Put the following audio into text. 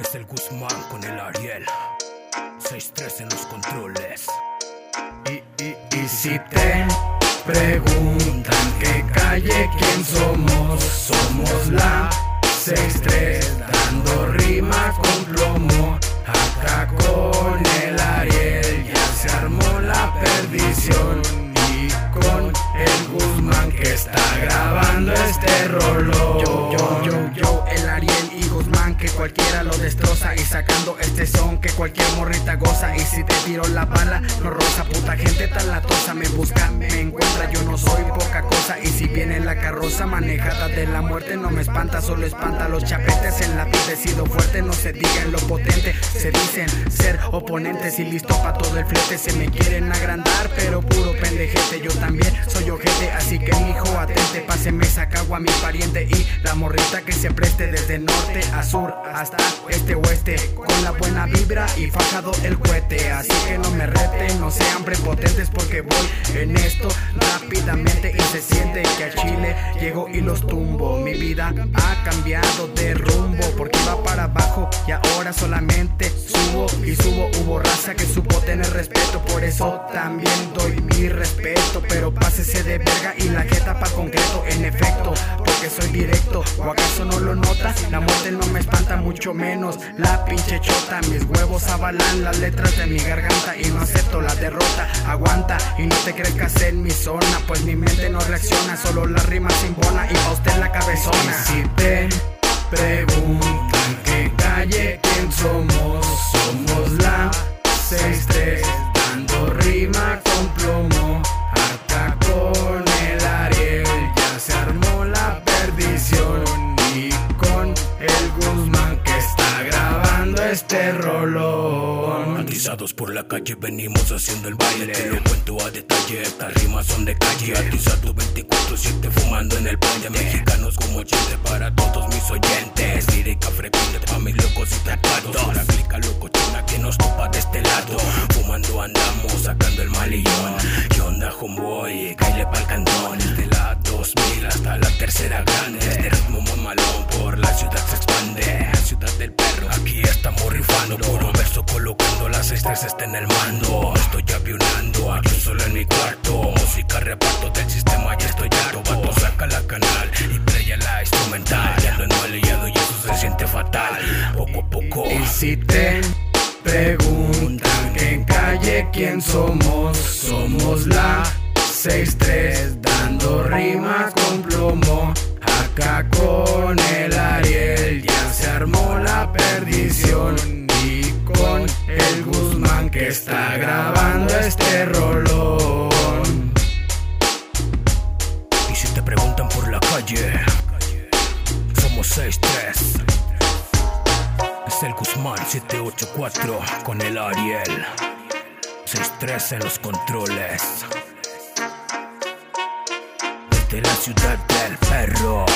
Es el Guzmán con el Ariel. 6-3 en los controles. Y, y, y si te preguntan qué calle, quién somos, somos la 6-3, dando rima con plomo. Acá con el Ariel ya se armó la perdición. Y con el Guzmán que está grabando este rollo. Cualquiera lo destroza y sacando este son que cualquier morrita goza. Y si te tiro la bala no rosa puta gente tan latosa. Me busca me encuentra yo no soy poca cosa. Y si viene la carroza manejada de la muerte no me espanta solo espanta los chapetes en la he sido fuerte no se digan lo potente. Se dicen ser oponentes y listo pa todo el flete. Se me quieren agrandar pero puro pendejete. Yo también soy ojete así que mi hijo atente. Páseme esa cagua a mi pariente y la morrita que se preste desde norte a sur hasta este oeste con la buena vibra y fajado el cohete. Así que no me reten no sean prepotentes porque voy en esto rápidamente y se siente que a Chile llego y los tumbo. Mi vida ha cambiado de rumbo porque iba para abajo y ahora solamente subo y subo. Hubo raza que supo tener respeto por eso también doy mi respeto. Pero pásese de verga y la jeta pa concreto directo o acaso no lo nota la muerte no me espanta mucho menos la pinche chota. Mis huevos avalan las letras de mi garganta y no acepto la derrota. Aguanta y no te crezcas en mi zona pues mi mente no reacciona solo la rima simbona y pa' usted la cabezona. Si te preguntan qué calle, quién somos rolón. Atizados por la calle venimos haciendo el baile. Te lo cuento a detalle, estas rimas son de calle. Atizados 24-7 fumando en el puente. Mexicanos como chiste para todos mis oyentes. Lírica frecuente pa' mis locos y tatuados La clica locochona que nos topa de este lado. Fumando andamos, sacando el malillón ¿Qué onda homeboy? Caile pa'l cantón estrellas está en el mando. Estoy avionando, aquí solo en mi cuarto. Música reparto del sistema, ya estoy harto. Vato saca la canal y playa la instrumental. Ya enmalillado y eso se siente fatal. Poco a poco. Y si te preguntan qué calle, quién somos, somos la 6-3, dando rima con plomo. Acá con el Ariel ya se armó la perdición. Y con el que está grabando este rolón. Y si te preguntan por la calle Somos 6-3 Es el Guzmán 784 con el Ariel. 6-3 en los controles. Desde la ciudad del perro